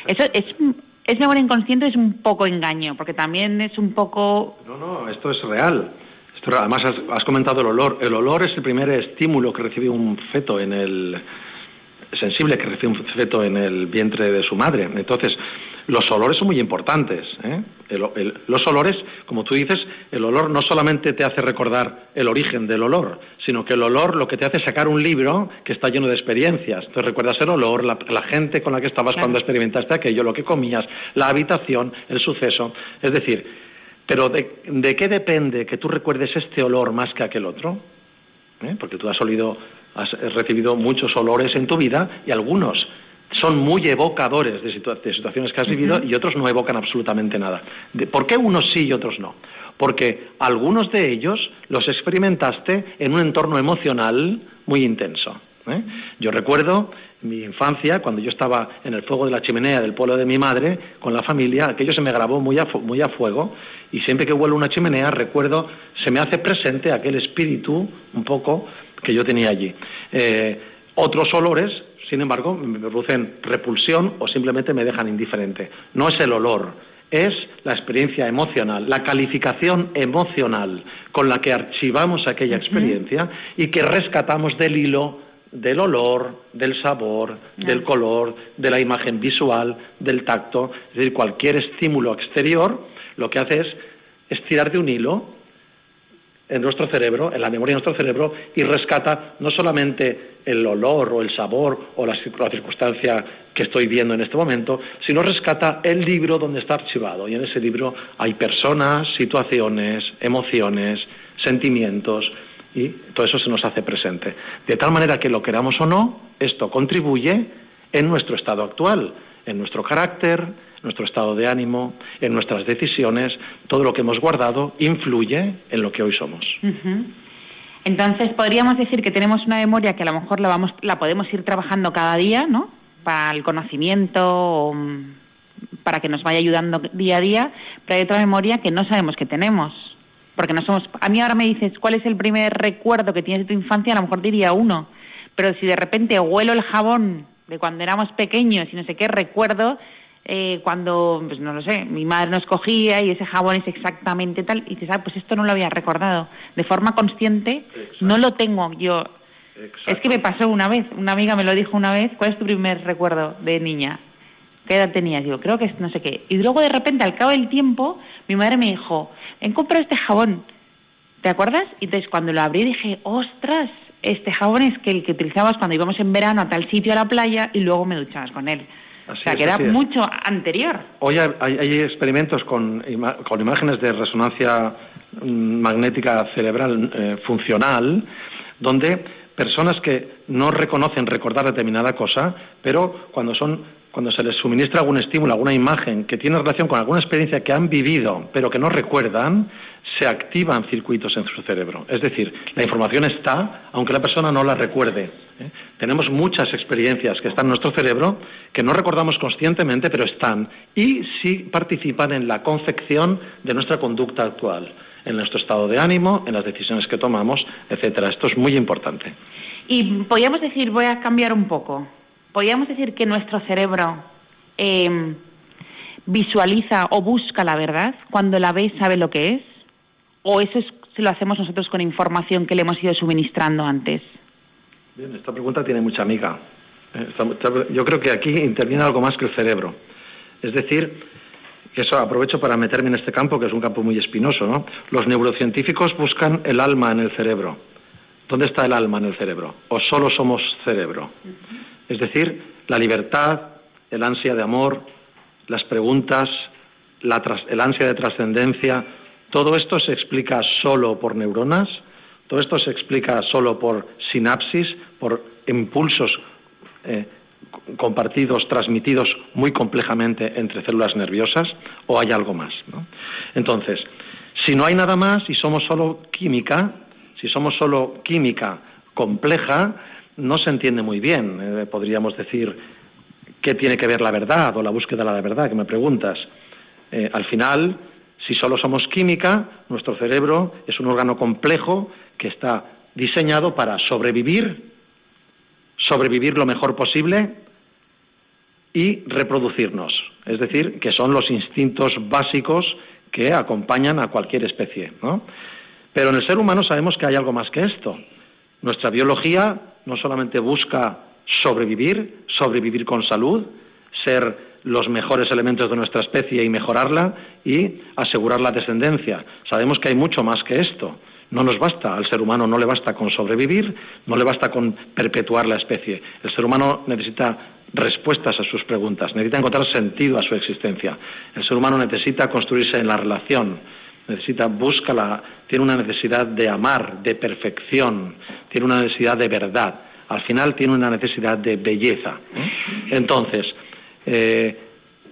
Eso es, es memoria inconsciente, es un poco engaño, porque también es un poco... No, no, esto es real. Esto, además, has, has comentado el olor. El olor es el primer estímulo que recibe un feto en el sensible que recibe un feto en el vientre de su madre. Entonces, los olores son muy importantes. ¿eh? los olores, como tú dices, el olor no solamente te hace recordar el origen del olor, sino que el olor lo que te hace es sacar un libro que está lleno de experiencias. Entonces recuerdas el olor, la, gente con la que estabas cuando experimentaste aquello, lo que comías, la habitación, el suceso. Es decir, pero ¿de, qué depende que tú recuerdes este olor más que aquel otro? ¿Eh? Porque tú has olido, has recibido muchos olores en tu vida y algunos son muy evocadores de, situaciones que has vivido y otros no evocan absolutamente nada. ¿Por qué unos sí y otros no? Porque algunos de ellos los experimentaste en un entorno emocional muy intenso. ¿eh? Yo recuerdo mi infancia, cuando yo estaba en el fuego de la chimenea del pueblo de mi madre, con la familia, aquello se me grabó muy a, muy a fuego y siempre que vuelo una chimenea recuerdo, se me hace presente aquel espíritu un poco que yo tenía allí. Eh, otros olores sin embargo, me producen repulsión o simplemente me dejan indiferente. No es el olor, es la experiencia emocional, la calificación emocional con la que archivamos aquella experiencia y que rescatamos del hilo del olor, del sabor, del color, de la imagen visual, del tacto, es decir, cualquier estímulo exterior lo que hace es estirar de un hilo en nuestro cerebro, en la memoria de nuestro cerebro, y rescata no solamente el olor o el sabor o la, circunstancia que estoy viendo en este momento, sino rescata el libro donde está archivado. Y en ese libro hay personas, situaciones, emociones, sentimientos, y todo eso se nos hace presente. De tal manera que lo queramos o no, esto contribuye en nuestro estado actual, en nuestro carácter, nuestro estado de ánimo, en nuestras decisiones, todo lo que hemos guardado influye en lo que hoy somos. Entonces podríamos decir que tenemos una memoria que a lo mejor la vamos, la podemos ir trabajando cada día, ¿no? Para el conocimiento, para que nos vaya ayudando día a día, pero hay otra memoria que no sabemos que tenemos, porque no somos. A mí ahora me dices cuál es el primer recuerdo que tienes de tu infancia, a lo mejor diría uno, pero si de repente huelo el jabón de cuando éramos pequeños y no sé qué recuerdo, eh, cuando, pues no lo sé, mi madre nos cogía y ese jabón es exactamente tal, y dices, ah, pues esto no lo había recordado. De forma consciente, no lo tengo yo. Es que me pasó una vez, una amiga me lo dijo una vez, ¿cuál es tu primer recuerdo de niña? ¿Qué edad tenías? Digo, creo que es no sé qué. Y luego de repente, al cabo del tiempo, mi madre me dijo, he comprado este jabón. ¿Te acuerdas? Y entonces cuando lo abrí dije, ostras, este jabón es que el que utilizabas cuando íbamos en verano a tal sitio a la playa y luego me duchabas con él o sea, que era mucho anterior. Hoy hay, experimentos con, con, imágenes de resonancia mm, magnética cerebral eh, funcional, donde personas que no reconocen recordar determinada cosa, pero cuando son cuando se les suministra algún estímulo, alguna imagen que tiene relación con alguna experiencia que han vivido, pero que no recuerdan, se activan circuitos en su cerebro. Es decir, la información está, aunque la persona no la recuerde. ¿eh? Tenemos muchas experiencias que están en nuestro cerebro que no recordamos conscientemente, pero están y sí participan en la confección de nuestra conducta actual, en nuestro estado de ánimo, en las decisiones que tomamos, etcétera. Esto es muy importante. Y podríamos decir, voy a cambiar un poco podríamos decir que nuestro cerebro em, visualiza o busca la verdad, cuando la ve sabe lo que es, o eso es, se lo hacemos nosotros con información que le hemos ido suministrando antes. Bien, esta pregunta tiene mucha amiga. Eh, yo creo que aquí interviene algo más que el cerebro. Es decir, que eso aprovecho para meterme en este campo, que es un campo muy espinoso, ¿no? Los neurocientíficos buscan el alma en el cerebro. ¿Dónde está el alma en el cerebro? ¿O solo somos cerebro? Es decir, la libertad, el ansia de amor, las preguntas, el ansia de trascendencia, Todo esto se explica solo por neuronas, todo esto se explica solo por sinapsis, por impulsos eh, compartidos, transmitidos muy complejamente entre células nerviosas, o hay algo más. Entonces, si no hay nada más y somos solo química, si somos solo química compleja, no se entiende muy bien. Eh, podríamos decir qué tiene que ver la verdad o la búsqueda de la verdad, que me preguntas. Eh, al final, si solo somos química, nuestro cerebro es un órgano complejo que está diseñado para sobrevivir, sobrevivir lo mejor posible y reproducirnos. Es decir, que son los instintos básicos que acompañan a cualquier especie. Pero en el ser humano sabemos que hay algo más que esto. Nuestra biología no solamente busca sobrevivir, sobrevivir con salud, ser los mejores elementos de nuestra especie y mejorarla y asegurar la descendencia. Sabemos que hay mucho más que esto. No nos basta, al ser humano no le basta con sobrevivir, no le basta con perpetuar la especie. El ser humano necesita respuestas a sus preguntas, necesita encontrar sentido a su existencia. El ser humano necesita construirse en la relación, necesita, busca la, tiene una necesidad de amar, de perfección, tiene una necesidad de verdad. Al final tiene una necesidad de belleza. Entonces, eh,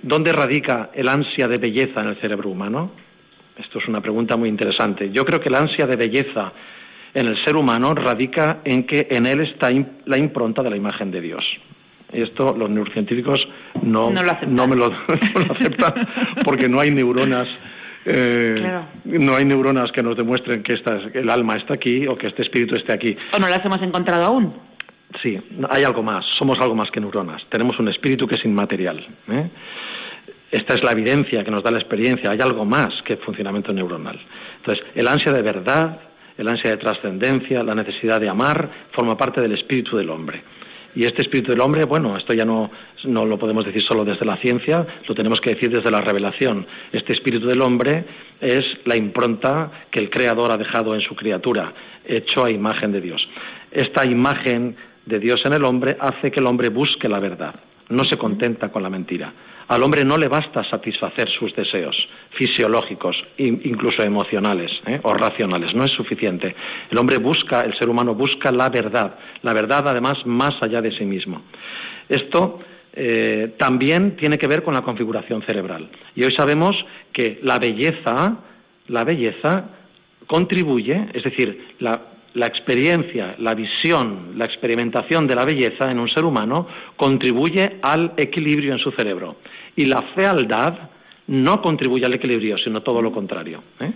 ¿dónde radica el ansia de belleza en el cerebro humano? Esto es una pregunta muy interesante. Yo creo que el ansia de belleza en el ser humano radica en que en él está la impronta de la imagen de Dios. Esto los neurocientíficos no, no, me <laughs> lo, aceptan porque no hay neuronas eh, no hay neuronas que nos demuestren que el alma está aquí o que este espíritu esté aquí. ¿O no las hemos encontrado aún? Sí, hay algo más. Somos algo más que neuronas. Tenemos un espíritu que es inmaterial. ¿eh? Esta es la evidencia que nos da la experiencia. Hay algo más que funcionamiento neuronal. Entonces, el ansia de verdad, el ansia de trascendencia, la necesidad de amar, forma parte del espíritu del hombre. Y este espíritu del hombre, bueno, esto ya no, no lo podemos decir solo desde la ciencia, lo tenemos que decir desde la revelación. Este espíritu del hombre es la impronta que el Creador ha dejado en su criatura, hecho a imagen de Dios. Esta imagen de Dios en el hombre hace que el hombre busque la verdad, no se contenta con la mentira. Al hombre no le basta satisfacer sus deseos fisiológicos, incluso emocionales ¿eh? o racionales, no es suficiente. El hombre busca, el ser humano busca la verdad, la verdad además más allá de sí mismo. Esto eh, también tiene que ver con la configuración cerebral. Y hoy sabemos que la belleza, la belleza contribuye, es decir, la, la experiencia, la visión, la experimentación de la belleza en un ser humano contribuye al equilibrio en su cerebro y la fealdad no contribuye al equilibrio, sino todo lo contrario. ¿eh?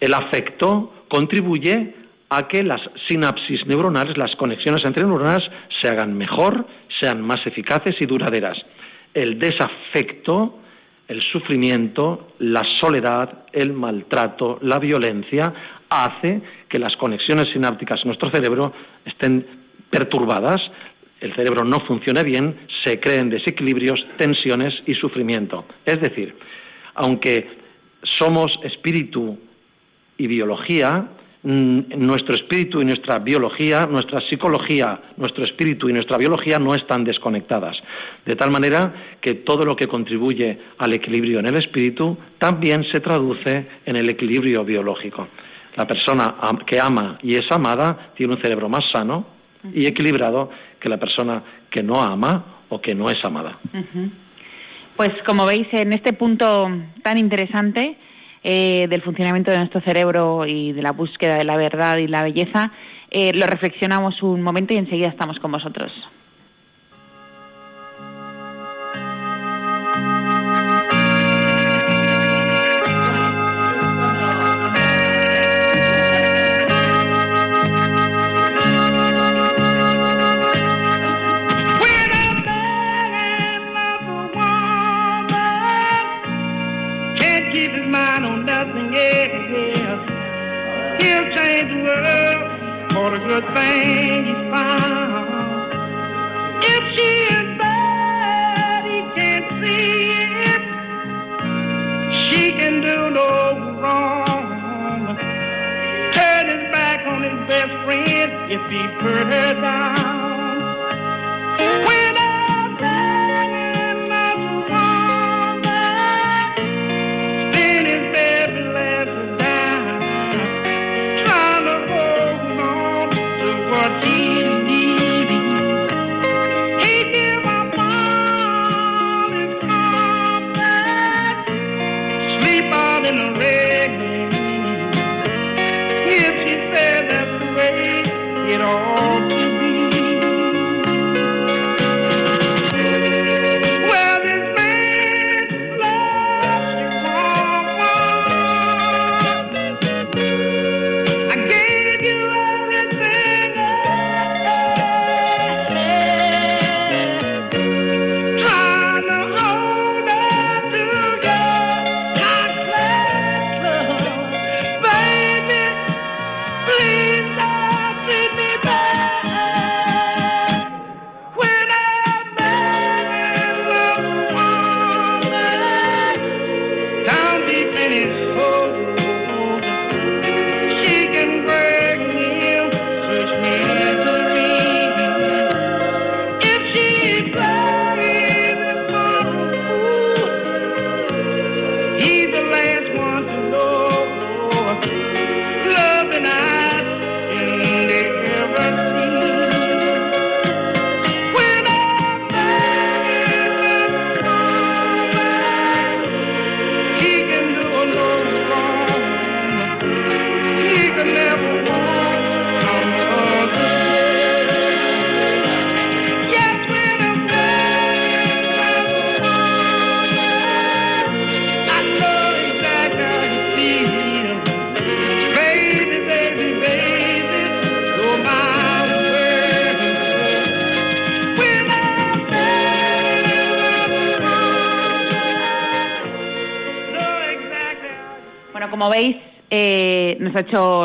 El afecto contribuye a que las sinapsis neuronales, las conexiones entre neuronas, se hagan mejor, sean más eficaces y duraderas. El desafecto, el sufrimiento, la soledad, el maltrato, la violencia, hace que las conexiones sinápticas en nuestro cerebro estén perturbadas, el cerebro no funciona bien, se creen desequilibrios, tensiones y sufrimiento. Es decir, aunque somos espíritu y biología, mm, nuestro espíritu y nuestra biología, nuestra psicología, nuestro espíritu y nuestra biología no están desconectadas. De tal manera que todo lo que contribuye al equilibrio en el espíritu también se traduce en el equilibrio biológico. La persona que ama y es amada tiene un cerebro más sano y equilibrado que la persona que no ama o que no es amada. Pues como veis, en este punto tan interesante eh, del funcionamiento de nuestro cerebro y de la búsqueda de la verdad y la belleza, eh, lo reflexionamos un momento y enseguida estamos con vosotros. Good thing he found. If she is bad, he can't see it. She can do no wrong. Turn his back on his best friend if he put her down. When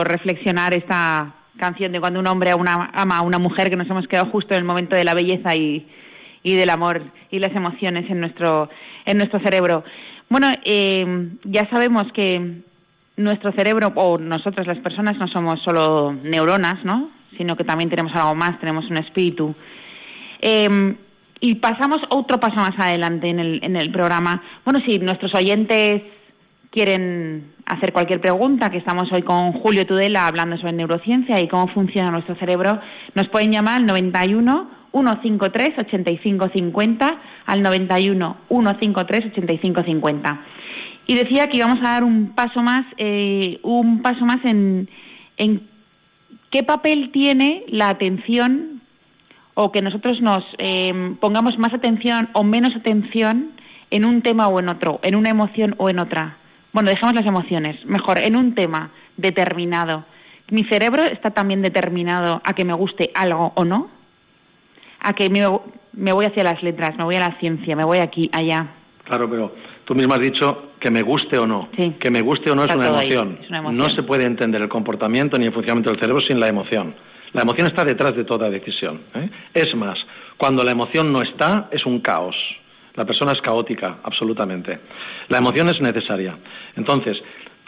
reflexionar esta canción de cuando un hombre ama a una mujer, que nos hemos quedado justo en el momento de la belleza y, del amor y las emociones en nuestro, en nuestro cerebro. Bueno, eh, ya sabemos que nuestro cerebro, o nosotros las personas, no somos solo neuronas, ¿no? Sino que también tenemos algo más, tenemos un espíritu. Eh, y pasamos otro paso más adelante en el, en el programa. Bueno, si nuestros oyentes quieren hacer cualquier pregunta, que estamos hoy con Julio Tudela hablando sobre neurociencia y cómo funciona nuestro cerebro, nos pueden llamar al 91 153 8550 al 91 153 8550. Y decía que íbamos a dar un paso más, eh, un paso más en, en qué papel tiene la atención o que nosotros nos eh, pongamos más atención o menos atención en un tema o en otro, en una emoción o en otra. Bueno, dejamos las emociones. Mejor, en un tema determinado. ¿Mi cerebro está también determinado a que me guste algo o no? A que me, voy hacia las letras, me voy a la ciencia, me voy aquí, allá. Claro, pero tú mismo has dicho que me guste o no. Sí. Que me guste o no es una, emoción. es una, emoción. No se puede entender el comportamiento ni el funcionamiento del cerebro sin la emoción. La emoción está detrás de toda decisión. ¿eh? Es más, cuando la emoción no está, es un caos. La persona es caótica, absolutamente. La emoción es necesaria. Entonces,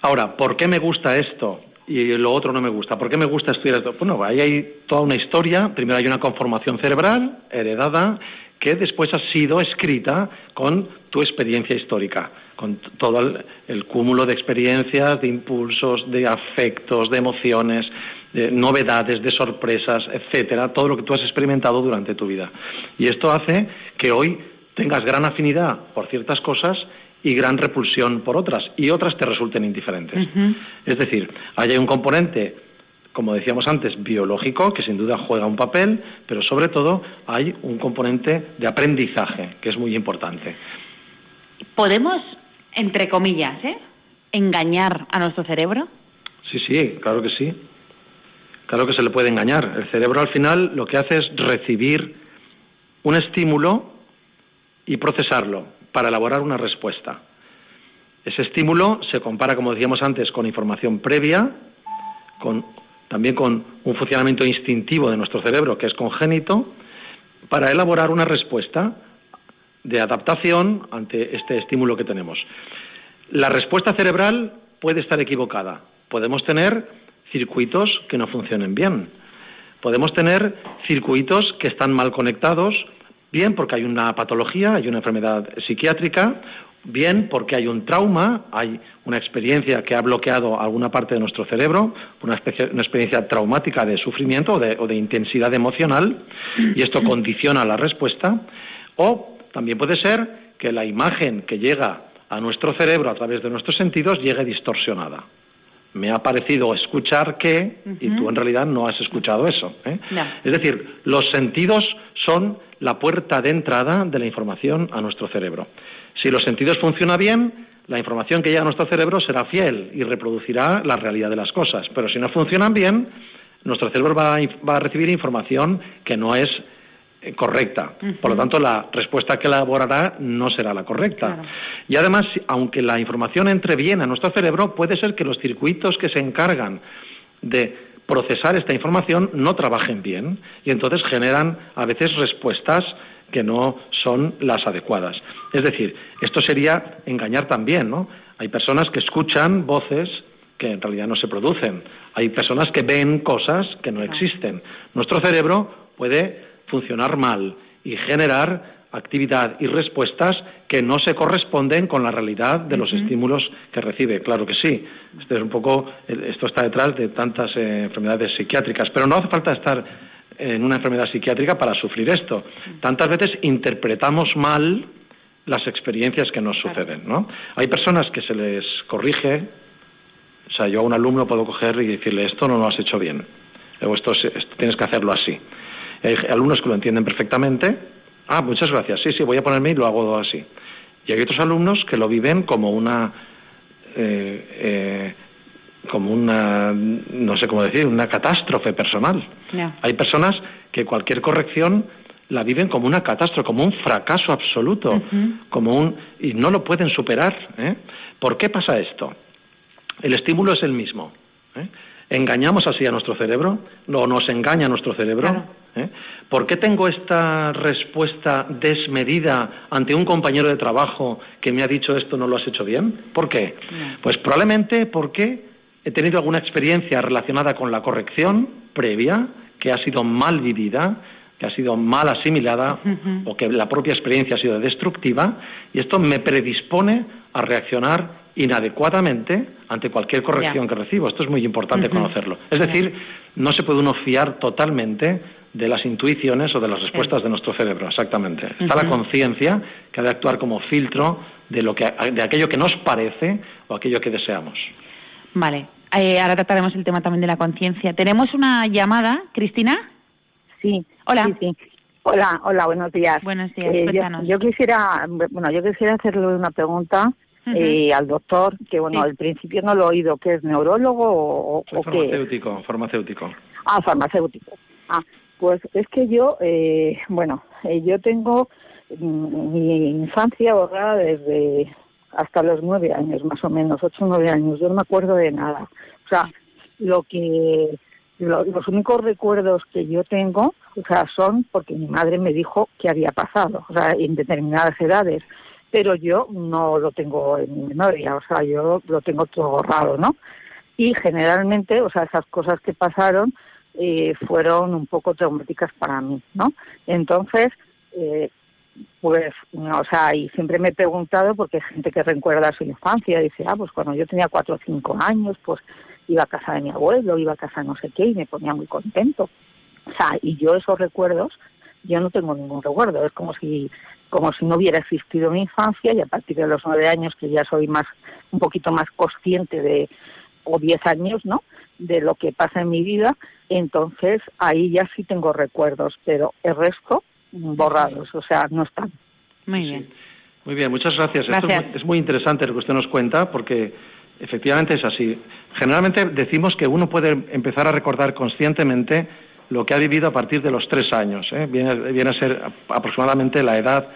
ahora, ¿por qué me gusta esto y lo otro no me gusta? ¿Por qué me gusta estudiar esto? Bueno, ahí hay toda una historia. Primero hay una conformación cerebral heredada que después ha sido escrita con tu experiencia histórica, con todo el, cúmulo de experiencias, de impulsos, de afectos, de emociones, de novedades, de sorpresas, etcétera, todo lo que tú has experimentado durante tu vida. Y esto hace que hoy tengas gran afinidad por ciertas cosas y gran repulsión por otras, y otras te resulten indiferentes. Es decir, hay un componente, como decíamos antes, biológico, que sin duda juega un papel, pero sobre todo hay un componente de aprendizaje, que es muy importante. ¿Podemos, entre comillas, ¿eh? engañar a nuestro cerebro? Sí, sí, claro que sí. Claro que se le puede engañar. El cerebro al final lo que hace es recibir un estímulo y procesarlo para elaborar una respuesta. Ese estímulo se compara, como decíamos antes, con información previa, con, también con un funcionamiento instintivo de nuestro cerebro que es congénito, para elaborar una respuesta de adaptación ante este estímulo que tenemos. La respuesta cerebral puede estar equivocada. Podemos tener circuitos que no funcionen bien. Podemos tener circuitos que están mal conectados bien porque hay una patología, hay una enfermedad psiquiátrica, bien porque hay un trauma, hay una experiencia que ha bloqueado alguna parte de nuestro cerebro, una, experiencia traumática de sufrimiento o de, intensidad emocional, y esto <clears throat> condiciona la respuesta, o también puede ser que la imagen que llega a nuestro cerebro a través de nuestros sentidos llegue distorsionada. Me ha parecido escuchar que, y tú en realidad no has escuchado eso. ¿eh? Es decir, los sentidos son la puerta de entrada de la información a nuestro cerebro. Si los sentidos funcionan bien, la información que llega a nuestro cerebro será fiel y reproducirá la realidad de las cosas. Pero si no funcionan bien, nuestro cerebro va a, recibir información que no es eh, correcta. Por lo tanto, la respuesta que elaborará no será la correcta. Y además, aunque la información entre bien a nuestro cerebro, puede ser que los circuitos que se encargan de procesar esta información no trabajen bien y entonces generan a veces respuestas que no son las adecuadas. Es decir, esto sería engañar también, ¿no? Hay personas que escuchan voces que en realidad no se producen. Hay personas que ven cosas que no existen. Nuestro cerebro puede funcionar mal y generar actividad y respuestas que no se corresponden con la realidad de los estímulos que recibe. Claro que sí. Esto es un poco, esto está detrás de tantas eh, enfermedades psiquiátricas, pero no hace falta estar en una enfermedad psiquiátrica para sufrir esto. Tantas veces interpretamos mal las experiencias que nos suceden, ¿no? Hay personas que se les corrige, o sea, yo a un alumno puedo coger y decirle esto no lo has hecho bien, o esto, tienes que hacerlo así. Hay alumnos que lo entienden perfectamente, ah, muchas gracias, sí, sí, voy a ponerme y lo hago así. Y hay otros alumnos que lo viven como una eh, eh, como una, no sé cómo decir, una catástrofe personal. Hay personas que cualquier corrección la viven como una catástrofe, como un fracaso absoluto, como un y no lo pueden superar. ¿eh? ¿Por qué pasa esto? El estímulo es el mismo. ¿Engañamos así a nuestro cerebro? ¿O nos engaña nuestro cerebro? ¿Eh? ¿Por qué tengo esta respuesta desmedida ante un compañero de trabajo que me ha dicho esto no lo has hecho bien? ¿Por qué? Pues probablemente porque he tenido alguna experiencia relacionada con la corrección previa que ha sido mal vivida, que ha sido mal asimilada o que la propia experiencia ha sido destructiva y esto me predispone a reaccionar inadecuadamente ante cualquier corrección que recibo. Esto es muy importante conocerlo. Es decir, no se puede uno fiar totalmente de las intuiciones o de las respuestas de nuestro cerebro, exactamente. Está la conciencia que ha de actuar como filtro de, lo que, de aquello que nos parece o aquello que deseamos. Vale. Eh, ahora trataremos el tema también de la conciencia. Tenemos una llamada, Cristina. Sí. Hola. Sí, Hola, hola, buenos días. Buenos días. Eh, yo, quisiera, bueno, yo quisiera hacerle una pregunta eh, al doctor, que bueno, al principio no lo he oído, que es neurólogo o, o farmacéutico, farmacéutico. Ah, farmacéutico. Ah, pues es que yo, eh, bueno, eh, yo tengo mm, mi infancia borrada desde hasta los nueve años, más o menos, ocho o nueve años. Yo no me acuerdo de nada. O sea, lo que los únicos recuerdos que yo tengo, o sea, son porque mi madre me dijo que había pasado, o sea, en determinadas edades, pero yo no lo tengo en mi memoria, o sea, yo lo tengo todo borrado, ¿no? Y generalmente, o sea, esas cosas que pasaron eh, fueron un poco traumáticas para mí, ¿no? Entonces, eh, pues, o sea, y siempre me he preguntado, porque hay gente que recuerda su infancia, dice, ah, pues cuando yo tenía cuatro o cinco años, pues iba a casa de mi abuelo, iba a casa no sé qué, y me ponía muy contento. O sea, y yo esos recuerdos, yo no tengo ningún recuerdo, es como si como si no hubiera existido mi infancia y a partir de los nueve años que ya soy más un poquito más consciente de o diez años no de lo que pasa en mi vida entonces ahí ya sí tengo recuerdos pero el resto borrados, o sea, no están. Muy bien. Muy bien, muchas gracias. Esto es muy interesante lo que usted nos cuenta porque efectivamente es así. Generalmente decimos que uno puede empezar a recordar conscientemente lo que ha vivido a partir de los tres años. ¿eh? Viene, a ser aproximadamente la edad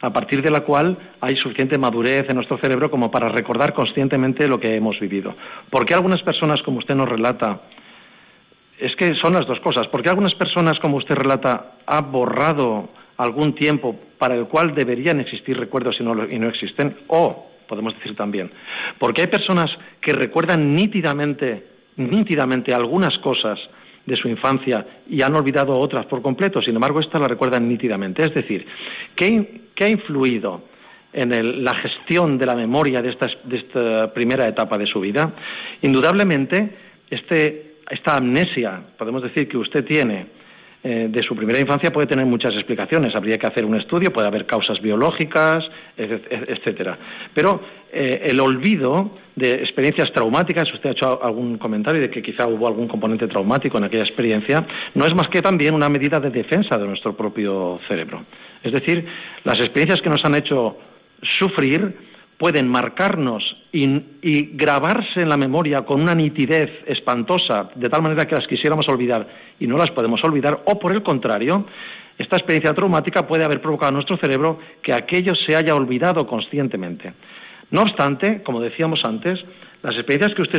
a partir de la cual hay suficiente madurez en nuestro cerebro como para recordar conscientemente lo que hemos vivido. ¿Por qué algunas personas, como usted nos relata, es que son las dos cosas. Porque algunas personas, como usted relata, han borrado algún tiempo para el cual deberían existir recuerdos y no, y no existen, o podemos decir también, porque hay personas que recuerdan nítidamente, nítidamente algunas cosas de su infancia y han olvidado otras por completo, sin embargo, estas las recuerdan nítidamente. Es decir, ¿qué, ha influido en la gestión de la memoria de esta primera etapa de su vida? Indudablemente, este esta amnesia, podemos decir, que usted tiene eh, de su primera infancia puede tener muchas explicaciones. Habría que hacer un estudio, puede haber causas biológicas, etcétera. Pero eh, el olvido de experiencias traumáticas, usted ha hecho algún comentario de que quizá hubo algún componente traumático en aquella experiencia, no es más que también una medida de defensa de nuestro propio cerebro. Es decir, las experiencias que nos han hecho sufrir pueden marcarnos y, grabarse en la memoria con una nitidez espantosa, de tal manera que las quisiéramos olvidar y no las podemos olvidar, o por el contrario, esta experiencia traumática puede haber provocado en nuestro cerebro que aquello se haya olvidado conscientemente. No obstante, como decíamos antes, las experiencias que usted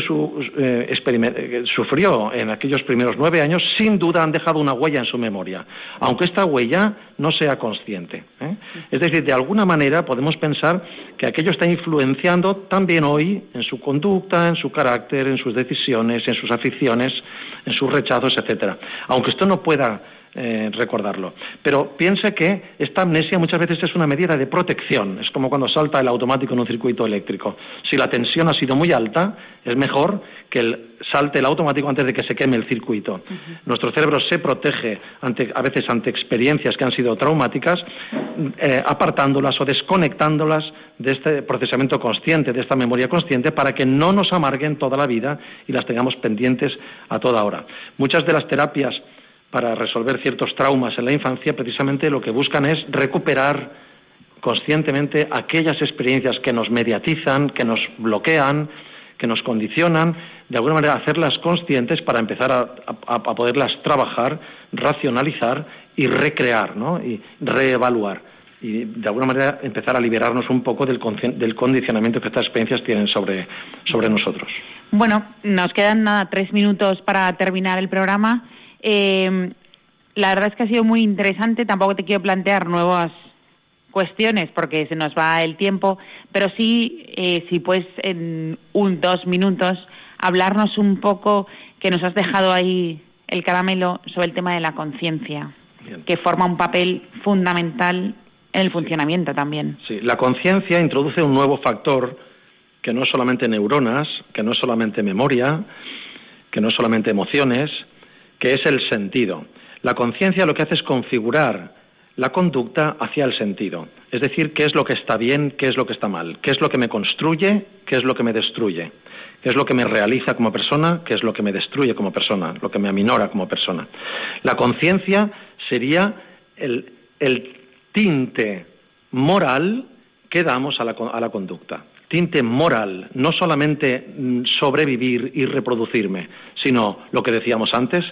eh, eh, sufrió en aquellos primeros nueve años sin duda han dejado una huella en su memoria, aunque esta huella no sea consciente. ¿eh? Es decir, de alguna manera podemos pensar que aquello está influenciando también hoy en su conducta, en su carácter, en sus decisiones, en sus aficiones, en sus rechazos, etcétera. Aunque esto no pueda eh, recordarlo. Pero piense que esta amnesia muchas veces es una medida de protección. Es como cuando salta el automático en un circuito eléctrico. Si la tensión ha sido muy alta, es mejor que el, salte el automático antes de que se queme el circuito. Nuestro cerebro se protege a veces ante experiencias que han sido traumáticas, eh, apartándolas o desconectándolas de este procesamiento consciente, de esta memoria consciente, para que no nos amarguen toda la vida y las tengamos pendientes a toda hora. Muchas de las terapias para resolver ciertos traumas en la infancia, precisamente lo que buscan es recuperar conscientemente aquellas experiencias que nos mediatizan, que nos bloquean, que nos condicionan, de alguna manera hacerlas conscientes para empezar a, poderlas trabajar, racionalizar y recrear, ¿no? y reevaluar. Y de alguna manera empezar a liberarnos un poco del, del condicionamiento que estas experiencias tienen sobre, sobre nosotros. Bueno, nos quedan nada tres minutos para terminar el programa. Eh, la verdad es que ha sido muy interesante. Tampoco te quiero plantear nuevas cuestiones porque se nos va el tiempo, pero sí, eh, si puedes en un dos minutos hablarnos un poco que nos has dejado ahí el caramelo sobre el tema de la conciencia, que forma un papel fundamental en el funcionamiento también. Sí, la conciencia introduce un nuevo factor que no es solamente neuronas, que no es solamente memoria, que no es solamente emociones, que es el sentido. La conciencia lo que hace es configurar la conducta hacia el sentido, es decir, qué es lo que está bien, qué es lo que está mal, qué es lo que me construye, qué es lo que me destruye, qué es lo que me realiza como persona, qué es lo que me destruye como persona, lo que me aminora como persona. La conciencia sería el, tinte moral que damos a la, a la conducta. Tinte moral, no solamente mm, sobrevivir y reproducirme, sino lo que decíamos antes,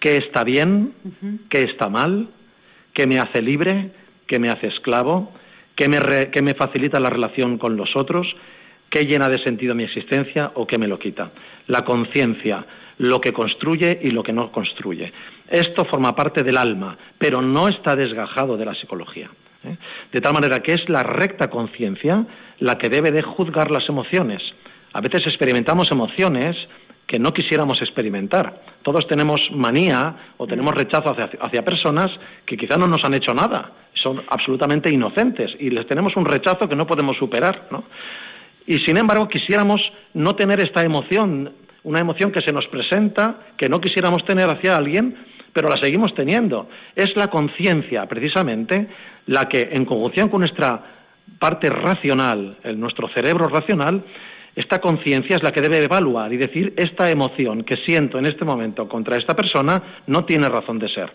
qué está bien, qué está mal, qué me hace libre, qué me hace esclavo, qué me, me facilita la relación con los otros, qué llena de sentido mi existencia o qué me lo quita. La conciencia, lo que construye y lo que no construye. Esto forma parte del alma, pero no está desgajado de la psicología. ¿eh? De tal manera que es la recta conciencia la que debe de juzgar las emociones. A veces experimentamos emociones que no quisiéramos experimentar. Todos tenemos manía o tenemos rechazo hacia, personas que quizá no nos han hecho nada, son absolutamente inocentes y les tenemos un rechazo que no podemos superar. Y sin embargo quisiéramos no tener esta emoción, una emoción que se nos presenta, que no quisiéramos tener hacia alguien, pero la seguimos teniendo. Es la conciencia, precisamente, la que, en conjunción con nuestra parte racional, nuestro cerebro racional, esta conciencia es la que debe evaluar y decir, esta emoción que siento en este momento contra esta persona no tiene razón de ser.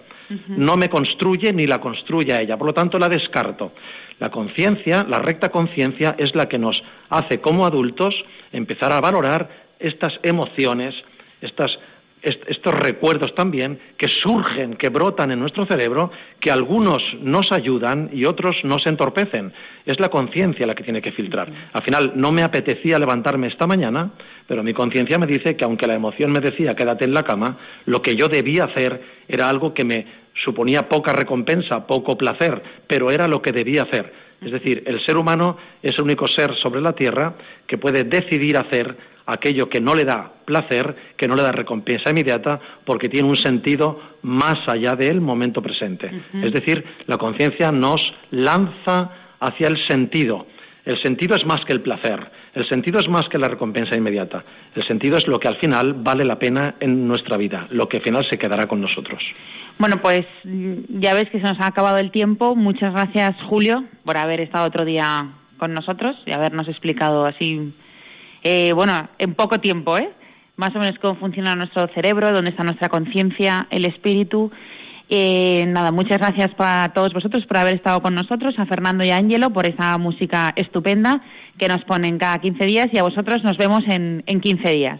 No me construye ni la construye a ella, por lo tanto la descarto. La conciencia, la recta conciencia, es la que nos hace como adultos empezar a valorar estas emociones, estas estos recuerdos también que surgen, que brotan en nuestro cerebro, que algunos nos ayudan y otros nos entorpecen. Es la conciencia la que tiene que filtrar. Al final, no me apetecía levantarme esta mañana, pero mi conciencia me dice que aunque la emoción me decía quédate en la cama, lo que yo debía hacer era algo que me suponía poca recompensa, poco placer, pero era lo que debía hacer. Es decir, el ser humano es el único ser sobre la Tierra que puede decidir hacer aquello que no le da placer, que no le da recompensa inmediata, porque tiene un sentido más allá del momento presente. Es decir, la conciencia nos lanza hacia el sentido. El sentido es más que el placer. El sentido es más que la recompensa inmediata. El sentido es lo que al final vale la pena en nuestra vida, lo que al final se quedará con nosotros. Bueno, pues mm, ya ves que se nos ha acabado el tiempo. Muchas gracias, Julio, por haber estado otro día con nosotros y habernos explicado así, eh, bueno, en poco tiempo, ¿eh? Más o menos cómo funciona nuestro cerebro, dónde está nuestra conciencia, el espíritu eh, nada, muchas gracias para todos vosotros por haber estado con nosotros, a Fernando y a Ángelo por esa música estupenda que nos ponen cada 15 días y a vosotros nos vemos en, en 15 días.